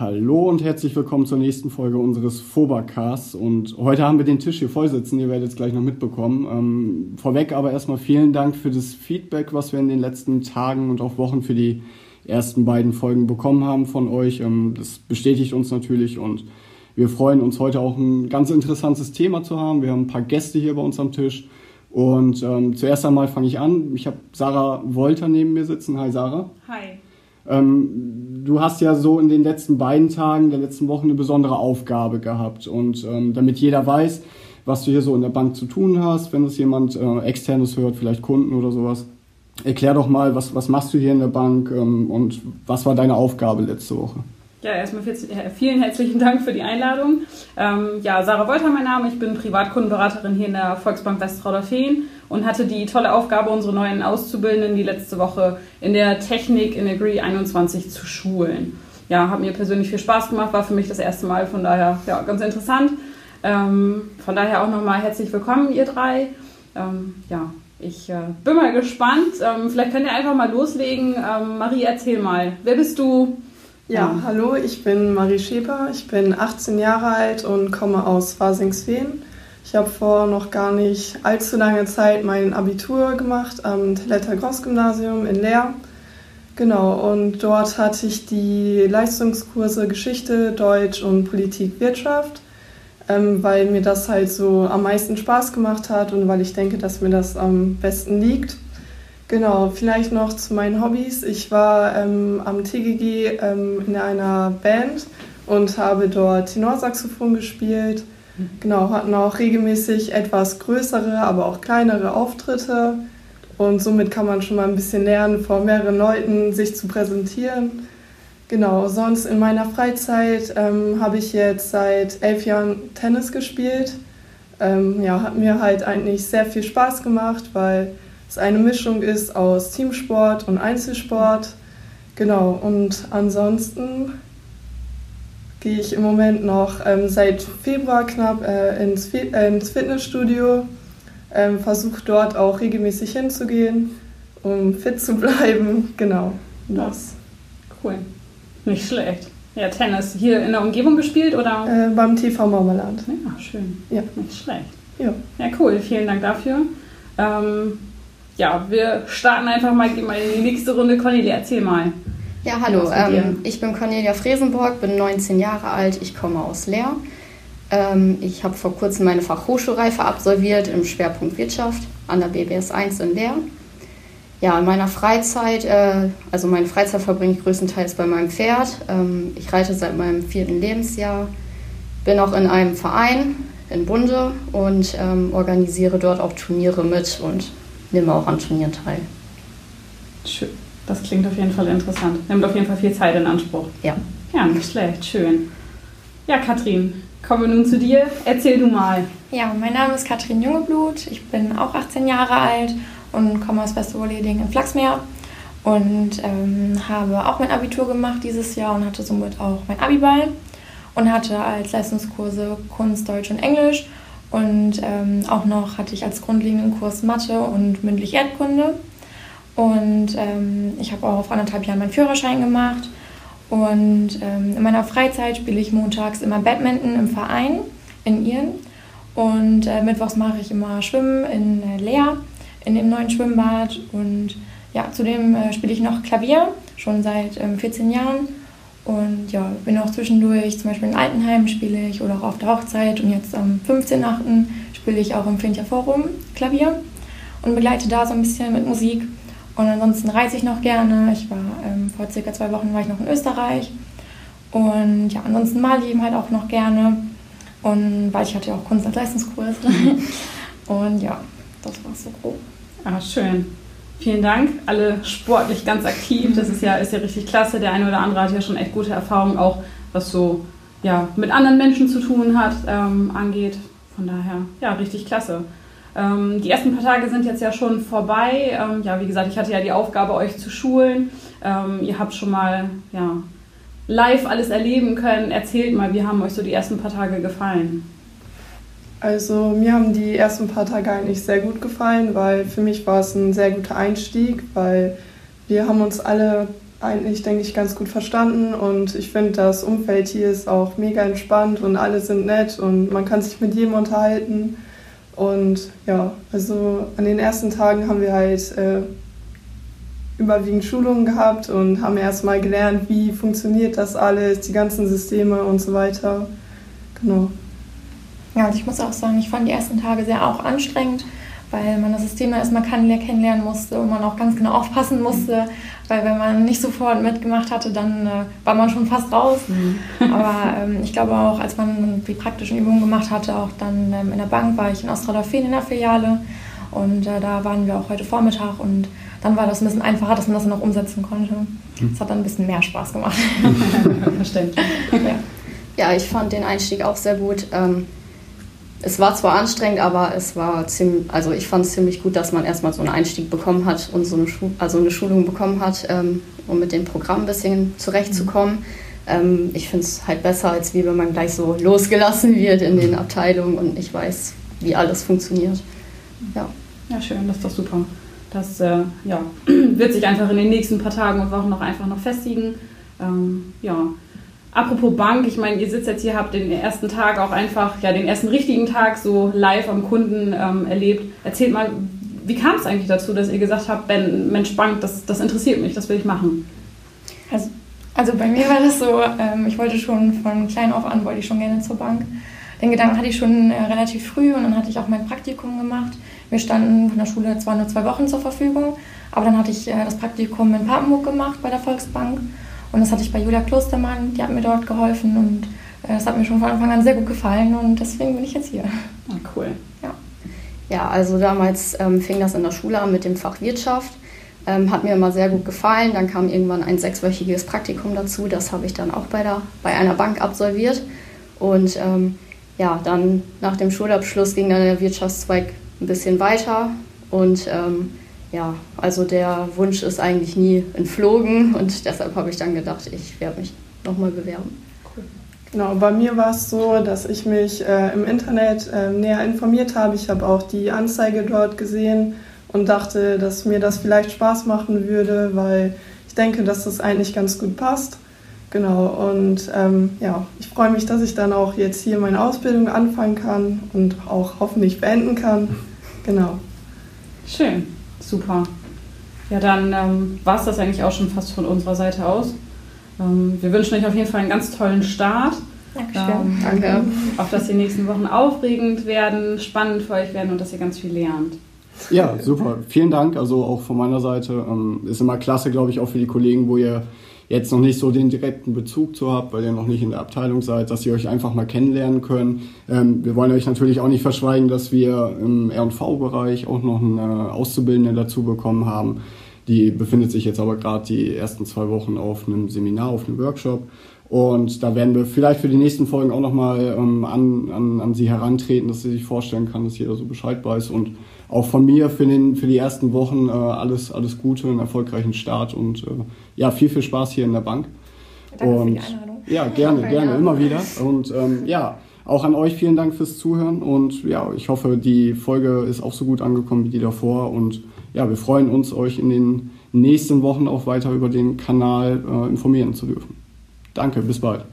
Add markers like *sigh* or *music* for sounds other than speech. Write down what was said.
Hallo und herzlich willkommen zur nächsten Folge unseres Fobacasts. Und heute haben wir den Tisch hier voll sitzen, ihr werdet es gleich noch mitbekommen. Ähm, vorweg aber erstmal vielen Dank für das Feedback, was wir in den letzten Tagen und auch Wochen für die ersten beiden Folgen bekommen haben von euch. Ähm, das bestätigt uns natürlich und wir freuen uns heute auch ein ganz interessantes Thema zu haben. Wir haben ein paar Gäste hier bei uns am Tisch. Und ähm, zuerst einmal fange ich an. Ich habe Sarah Wolter neben mir sitzen. Hi Sarah. Hi. Ähm, du hast ja so in den letzten beiden Tagen, der letzten Woche eine besondere Aufgabe gehabt. Und ähm, damit jeder weiß, was du hier so in der Bank zu tun hast, wenn es jemand äh, externes hört, vielleicht Kunden oder sowas, erklär doch mal, was, was machst du hier in der Bank ähm, und was war deine Aufgabe letzte Woche? Ja, erstmal vielen herzlichen Dank für die Einladung. Ähm, ja, Sarah Wolter mein Name, ich bin Privatkundenberaterin hier in der Volksbank Westrauder-Feen und hatte die tolle Aufgabe, unsere neuen Auszubildenden die letzte Woche in der Technik in Agree 21 zu schulen. Ja, hat mir persönlich viel Spaß gemacht, war für mich das erste Mal, von daher ja, ganz interessant. Ähm, von daher auch nochmal herzlich willkommen, ihr drei. Ähm, ja, ich äh, bin mal gespannt. Ähm, vielleicht könnt ihr einfach mal loslegen. Ähm, Marie, erzähl mal, wer bist du? Ja, hallo, ich bin Marie Schäper, ich bin 18 Jahre alt und komme aus Fasingsfehn. Ich habe vor noch gar nicht allzu langer Zeit mein Abitur gemacht am Teletter Gross-Gymnasium in Leer. Genau, und dort hatte ich die Leistungskurse Geschichte, Deutsch und Politik, Wirtschaft, ähm, weil mir das halt so am meisten Spaß gemacht hat und weil ich denke, dass mir das am besten liegt. Genau, vielleicht noch zu meinen Hobbys. Ich war ähm, am TGG ähm, in einer Band und habe dort Tenorsaxophon gespielt. Genau, hatten auch regelmäßig etwas größere, aber auch kleinere Auftritte. Und somit kann man schon mal ein bisschen lernen, vor mehreren Leuten sich zu präsentieren. Genau, sonst in meiner Freizeit ähm, habe ich jetzt seit elf Jahren Tennis gespielt. Ähm, ja, hat mir halt eigentlich sehr viel Spaß gemacht, weil es eine Mischung ist aus Teamsport und Einzelsport. Genau, und ansonsten gehe ich im Moment noch ähm, seit Februar knapp äh, ins, äh, ins, Fitnessstudio, ähm, versuche dort auch regelmäßig hinzugehen, um fit zu *laughs* bleiben. Genau, das. Cool, nicht schlecht. Ja, Tennis hier in der Umgebung gespielt oder? Äh, beim TV Marmeland. Ja, schön. Ja. Nicht schlecht. Ja. Ja, cool. Vielen Dank dafür. Ähm, ja, wir starten einfach mal, in die nächste Runde. Cornelia, erzähl mal. Ja, hallo, ähm, ich bin Cornelia Fresenborg, bin 19 Jahre alt, ich komme aus Leer. Ähm, ich habe vor kurzem meine Fachhochschulreife absolviert im Schwerpunkt Wirtschaft an der BBS 1 in Leer. Ja, in meiner Freizeit, äh, also meine Freizeit verbringe ich größtenteils bei meinem Pferd. Ähm, ich reite seit meinem vierten Lebensjahr, bin auch in einem Verein in Bunde und ähm, organisiere dort auch Turniere mit und nehme auch an Turnieren teil. Schön. Das klingt auf jeden Fall interessant. Nimmt auf jeden Fall viel Zeit in Anspruch. Ja. Ja, nicht schlecht. Schön. Ja, Katrin, kommen wir nun zu dir. Erzähl du mal. Ja, mein Name ist Katrin Jungeblut. Ich bin auch 18 Jahre alt und komme aus Westerwohleding in Flachsmeer und ähm, habe auch mein Abitur gemacht dieses Jahr und hatte somit auch mein Abiball und hatte als Leistungskurse Kunst, Deutsch und Englisch und ähm, auch noch hatte ich als grundlegenden Kurs Mathe und mündlich Erdkunde. Und ähm, ich habe auch auf anderthalb Jahren meinen Führerschein gemacht. Und ähm, in meiner Freizeit spiele ich montags immer Badminton im Verein in Ihren. Und äh, mittwochs mache ich immer Schwimmen in äh, Leer, in dem neuen Schwimmbad. Und ja, zudem äh, spiele ich noch Klavier, schon seit 14 ähm, Jahren. Und ja, bin auch zwischendurch, zum Beispiel in Altenheim spiele ich oder auch auf der Hochzeit. Und jetzt am 15.8. spiele ich auch im Fincher Forum Klavier und begleite da so ein bisschen mit Musik. Und ansonsten reise ich noch gerne. Ich war ähm, vor circa zwei Wochen war ich noch in Österreich. Und ja, ansonsten male ich eben halt auch noch gerne. Und weil ich hatte ja auch Kunst- und Leistungskurs. *laughs* und ja, das war so grob. Ah, schön. Vielen Dank. Alle sportlich ganz aktiv. Das ist ja, ist ja richtig klasse. Der eine oder andere hat ja schon echt gute Erfahrungen, auch was so ja, mit anderen Menschen zu tun hat, ähm, angeht. Von daher, ja, richtig klasse. Ähm, die ersten paar Tage sind jetzt ja schon vorbei. Ähm, ja, wie gesagt, ich hatte ja die Aufgabe, euch zu schulen. Ähm, ihr habt schon mal ja, live alles erleben können. Erzählt mal, wie haben euch so die ersten paar Tage gefallen? Also mir haben die ersten paar Tage eigentlich sehr gut gefallen, weil für mich war es ein sehr guter Einstieg, weil wir haben uns alle eigentlich, denke ich, ganz gut verstanden und ich finde, das Umfeld hier ist auch mega entspannt und alle sind nett und man kann sich mit jedem unterhalten. Und ja, also an den ersten Tagen haben wir halt äh, überwiegend Schulungen gehabt und haben erstmal gelernt, wie funktioniert das alles, die ganzen Systeme und so weiter. Genau. Ja, also ich muss auch sagen, ich fand die ersten Tage sehr auch anstrengend weil man das System erstmal kennenlernen musste und man auch ganz genau aufpassen musste, weil wenn man nicht sofort mitgemacht hatte, dann äh, war man schon fast raus. Mhm. *laughs* Aber ähm, ich glaube auch, als man die praktischen Übungen gemacht hatte, auch dann ähm, in der Bank war ich in Ostradorfen in der Filiale und äh, da waren wir auch heute Vormittag und dann war das ein bisschen einfacher, dass man das dann auch umsetzen konnte. Mhm. Das hat dann ein bisschen mehr Spaß gemacht. *laughs* Verständlich. Ja. ja, ich fand den Einstieg auch sehr gut. Ähm, es war zwar anstrengend, aber es war ziemlich, also ich fand es ziemlich gut, dass man erstmal so einen Einstieg bekommen hat und so eine, Schu also eine Schulung bekommen hat, ähm, um mit dem Programm ein bisschen zurechtzukommen. Ähm, ich finde es halt besser, als wie wenn man gleich so losgelassen wird in den Abteilungen und ich weiß, wie alles funktioniert. Ja, ja schön, das ist doch super. Das äh, ja, *clears throat* wird sich einfach in den nächsten paar Tagen und Wochen noch einfach noch festigen. Ähm, ja, Apropos Bank, ich meine, ihr sitzt jetzt hier, habt den ersten Tag auch einfach, ja, den ersten richtigen Tag so live am Kunden ähm, erlebt. Erzählt mal, wie kam es eigentlich dazu, dass ihr gesagt habt, Ben, Mensch, Bank, das, das interessiert mich, das will ich machen? Also, also bei mir war das so, ähm, ich wollte schon von klein auf an, wollte ich schon gerne zur Bank. Den Gedanken hatte ich schon äh, relativ früh und dann hatte ich auch mein Praktikum gemacht. Wir standen von der Schule zwar nur zwei Wochen zur Verfügung, aber dann hatte ich äh, das Praktikum in Papenburg gemacht bei der Volksbank und das hatte ich bei Julia Klostermann, die hat mir dort geholfen und äh, das hat mir schon von Anfang an sehr gut gefallen und deswegen bin ich jetzt hier. Ah, cool. Ja. Ja, also damals ähm, fing das in der Schule an mit dem Fach Wirtschaft. Ähm, hat mir immer sehr gut gefallen. Dann kam irgendwann ein sechswöchiges Praktikum dazu. Das habe ich dann auch bei, der, bei einer Bank absolviert. Und ähm, ja, dann nach dem Schulabschluss ging dann der Wirtschaftszweig ein bisschen weiter. Und ähm, ja, also der Wunsch ist eigentlich nie entflogen und deshalb habe ich dann gedacht, ich werde mich nochmal bewerben. Cool. Genau, bei mir war es so, dass ich mich äh, im Internet äh, näher informiert habe. Ich habe auch die Anzeige dort gesehen und dachte, dass mir das vielleicht Spaß machen würde, weil ich denke, dass das eigentlich ganz gut passt. Genau, und ähm, ja, ich freue mich, dass ich dann auch jetzt hier meine Ausbildung anfangen kann und auch hoffentlich beenden kann. Genau. Schön. Super. Ja, dann ähm, war es das eigentlich auch schon fast von unserer Seite aus. Ähm, wir wünschen euch auf jeden Fall einen ganz tollen Start. Dankeschön. Ähm, Danke. Auf dass die nächsten Wochen aufregend werden, spannend für euch werden und dass ihr ganz viel lernt. Ja, super. Vielen Dank. Also auch von meiner Seite. Ähm, ist immer klasse, glaube ich, auch für die Kollegen, wo ihr jetzt noch nicht so den direkten Bezug zu habt, weil ihr noch nicht in der Abteilung seid, dass ihr euch einfach mal kennenlernen könnt. Ähm, wir wollen euch natürlich auch nicht verschweigen, dass wir im R&V-Bereich auch noch eine Auszubildende dazu bekommen haben. Die befindet sich jetzt aber gerade die ersten zwei Wochen auf einem Seminar, auf einem Workshop. Und da werden wir vielleicht für die nächsten Folgen auch nochmal ähm, an, an, an sie herantreten, dass sie sich vorstellen kann, dass jeder so Bescheid weiß. Und auch von mir für, den, für die ersten Wochen äh, alles, alles Gute, einen erfolgreichen Start und äh, ja, viel, viel Spaß hier in der Bank. Danke und, für die Einladung. Ja, gerne, gerne, immer wieder. Und ähm, ja, auch an euch vielen Dank fürs Zuhören und ja, ich hoffe, die Folge ist auch so gut angekommen wie die davor und ja, wir freuen uns, euch in den nächsten Wochen auch weiter über den Kanal äh, informieren zu dürfen. Danke, bis bald.